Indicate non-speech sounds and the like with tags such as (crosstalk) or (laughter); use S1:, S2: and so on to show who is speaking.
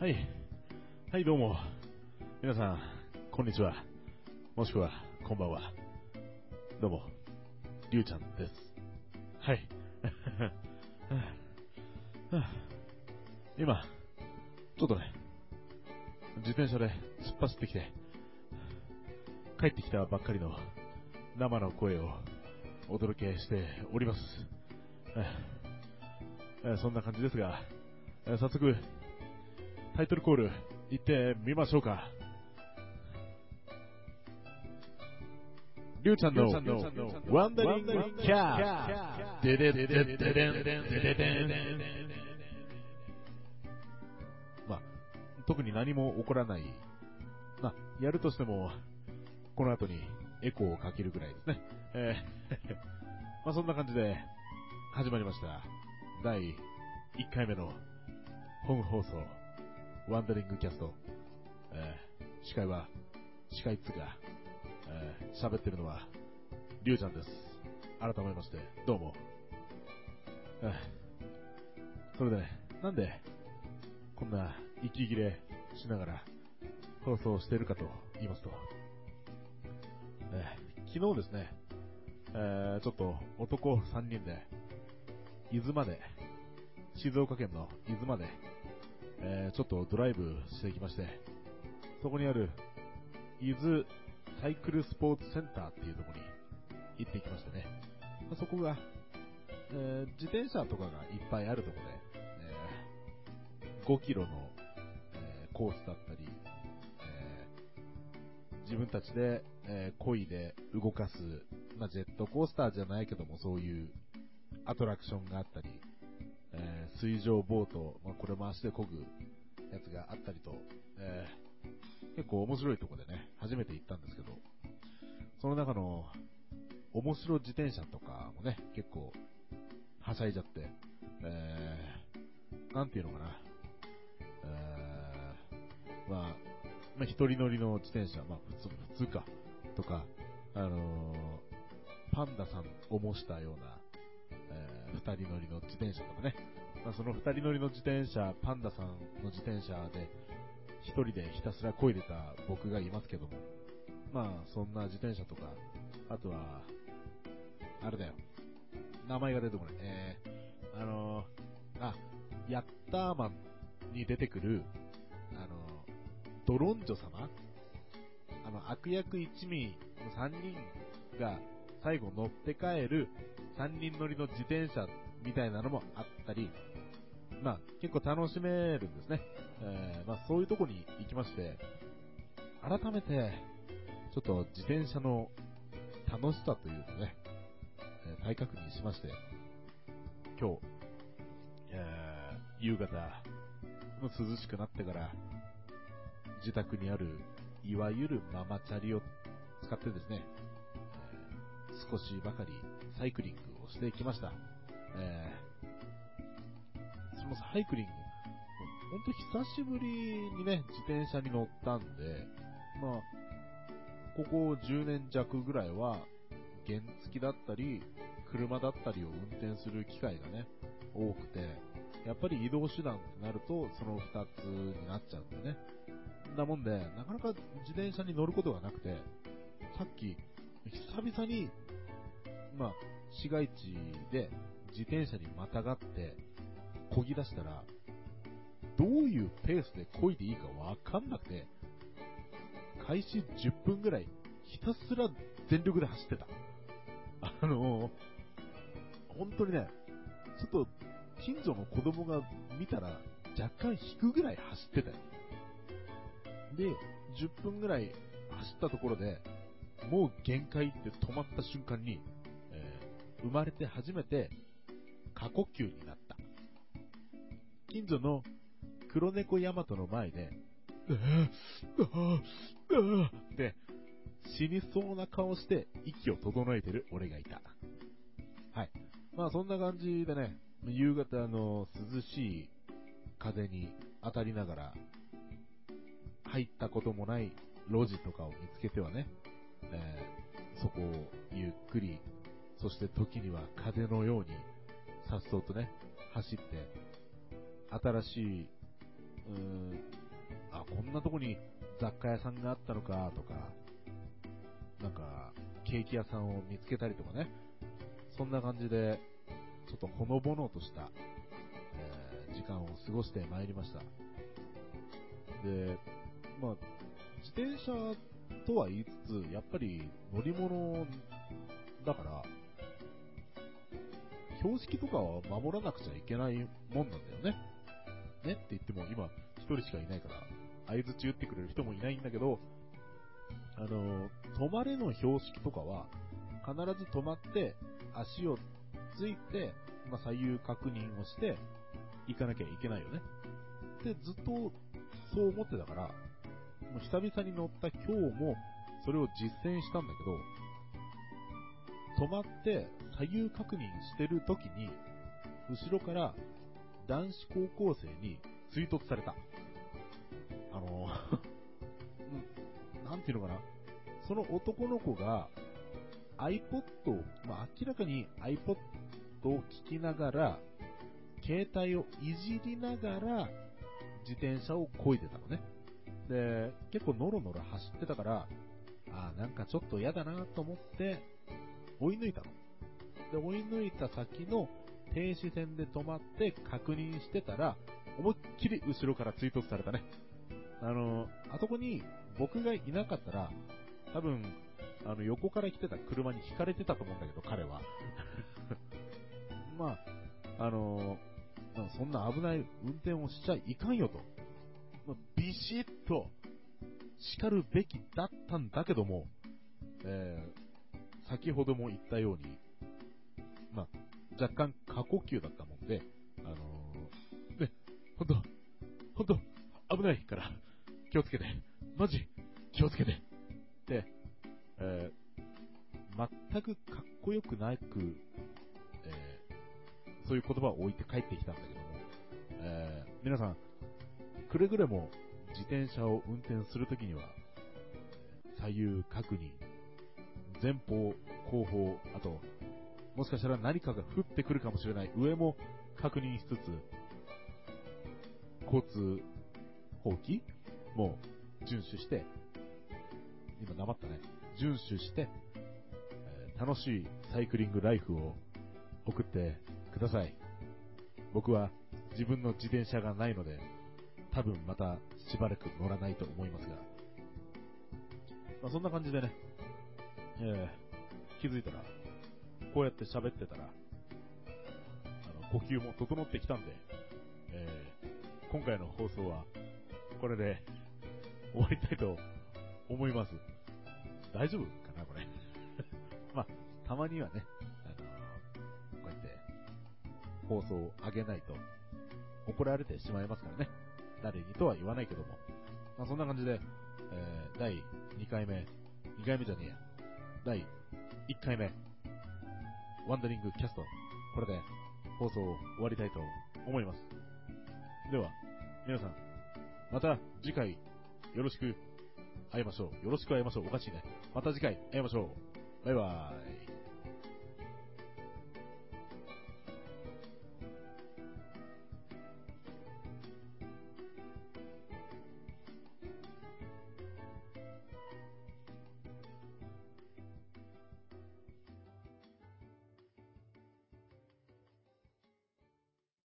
S1: はい。はい、どうも。皆さん、こんにちは。もしくは、こんばんは。どうも、りゅうちゃんです。はい。(laughs) 今、ちょっとね、自転車で突っ走ってきて、帰ってきたばっかりの生の声をお届けしております。そんな感じですが、早速、タイトルコール行ってみましょうか。りゅうちゃんのワンダリングキャーデデデデデデデデデデまあ、特に何も起こらない。まあ、やるとしても、この後にエコーをかけるぐらいですね。えー (laughs) まあそんな感じで、始まりました。第1回目の本放送、ワンダリングキャスト。えー司会は、司会っつうか、えー喋ってるのは、りゅうちゃんです。改めまして、どうも。えーそれでね、なんで、こんな息切れしながら放送してるかと言いますと、えー昨日ですね、えーちょっと男3人で、伊豆まで、静岡県の伊豆まで、えーちょっとドライブしてきまして、そこにある、伊豆サイクルスポーツセンターっていうところに行ってきましてね、まそこが、えー自転車とかがいっぱいあるところで、えー5キロの、えーコースだったり、え自分たちで、えー漕いで動かす、まあ、ジェットコースターじゃないけども、そういうアトラクションがあったり、水上ボート、まあ、これも足で漕ぐやつがあったりと、えー結構面白いところでね、初めて行ったんですけど、その中の面白自転車とかもね、結構はしゃいじゃって、えー、なんていうのかな、えー、まあ、まあ、人乗りの自転車、まあ、普通、普通か、とか、あのーパンダさんを模したような、えー人乗りの自転車とかね、まあ、その二人乗りの自転車、パンダさんの自転車で、一人でひたすら漕いでた僕がいますけども、まあ、そんな自転車とか、あとは、あれだよ、名前が出てこない、えー、あのーあ、ヤッターマンに出てくる、あのードロンジョ様？あの、悪役一味の三人が最後乗って帰る三人乗りの自転車みたいなのもあったり、まあ、結構楽しめるんですね。えーまあ、そういうとこに行きまして、改めて、ちょっと自転車の楽しさというのね、えー再確認しまして、今日、えー夕方、も涼しくなってから、自宅にある、いわゆるママチャリを使ってですね、少しばかりサイクリングをしてきました。えーそのサイクリング、ほんと久しぶりにね、自転車に乗ったんで、まあ、ここ10年弱ぐらいは、原付だったり、車だったりを運転する機会がね、多くて、やっぱり移動手段ってなると、その2つになっちゃうんだよね。なもんで、なかなか自転車に乗ることがなくて、さっき、久々に、まあ、市街地で自転車にまたがって、漕ぎ出したら、どういうペースで漕いでいいかわかんなくて、開始10分ぐらい、ひたすら全力で走ってた。あのー、本当にね、ちょっと、近所の子供が見たら、若干引くぐらい走ってたよ。で、10分ぐらい走ったところで、もう限界って止まった瞬間に、えー生まれて初めて過呼吸になった。近所の黒猫ヤマトの前で、うわぁ、うわぁ、うわぁって死にそうな顔して息を整えてる俺がいた。はい。まあそんな感じでね、夕方の涼しい風に当たりながら、入ったこともない路地とかを見つけてはね、えーそこをゆっくり、そして時には風のように、さっそうとね、走って、新しいうーん、あ、こんなとこに雑貨屋さんがあったのかとか、なんか、ケーキ屋さんを見つけたりとかね、そんな感じで、ちょっとほのぼのとした、えー時間を過ごしてまいりました。で、まあ、自転車とは言いつつ、やっぱり乗り物だから、標識とかは守らなくちゃいけないもんなんだよね。ね？って言っても今一人しかいないから、合図打ってくれる人もいないんだけど、あの、止まれの標識とかは、必ず止まって、足をついて、まあ、左右確認をして、行かなきゃいけないよね。で、ずっとそう思ってたから、もう久々に乗った今日も、それを実践したんだけど、止まって左右確認してる時に、後ろから男子高校生に追突された。あの、(laughs) なんていうのかな。その男の子が iPod を、まあ、明らかに iPod を聞きながら、携帯をいじりながら自転車を漕いでたのね。で、結構ノロノロ走ってたから、あーなんかちょっと嫌だなと思って追い抜いたの。で、追い抜いた先の停止線で止まって確認してたら、思いっきり後ろから追突されたね。あの、あそこに僕がいなかったら、多分、あの、横から来てた車に引かれてたと思うんだけど、彼は。(laughs) まあ、あの、そんな危ない運転をしちゃいかんよと。まあビシッと叱るべきだったんだけども、えー先ほども言ったように、まあ、若干過呼吸だったもんで、あのーね、ほんと、ほんと、危ないから、気をつけて、マジ、気をつけて、って、えー全くかっこよくなく、えーそういう言葉を置いて帰ってきたんだけども、えー皆さん、くれぐれも自転車を運転するときには、左右確認、前方、後方、あと、もしかしたら何かが降ってくるかもしれない上も確認しつつ、交通法規も遵守して、今なまったね、遵守して、え楽しいサイクリングライフを送ってください。僕は自分の自転車がないので、多分またしばらく乗らないと思いますが、まあ、そんな感じでね、えー気づいたら、こうやって喋ってたら、あの呼吸も整ってきたんで、えー今回の放送はこれで終わりたいと思います。大丈夫かな、これ。(laughs) まあ、たまにはね、あのこうやって放送を上げないと怒られてしまいますからね。誰にとは言わないけども。まあ、そんな感じで、えー第2回目、2回目じゃねえや、第1回目、ワンダリングキャスト、これで放送を終わりたいと思います。では、皆さん、また次回よろしく会いましょう。よろしく会いましょう。おかしいね。また次回会いましょう。バイバーイ。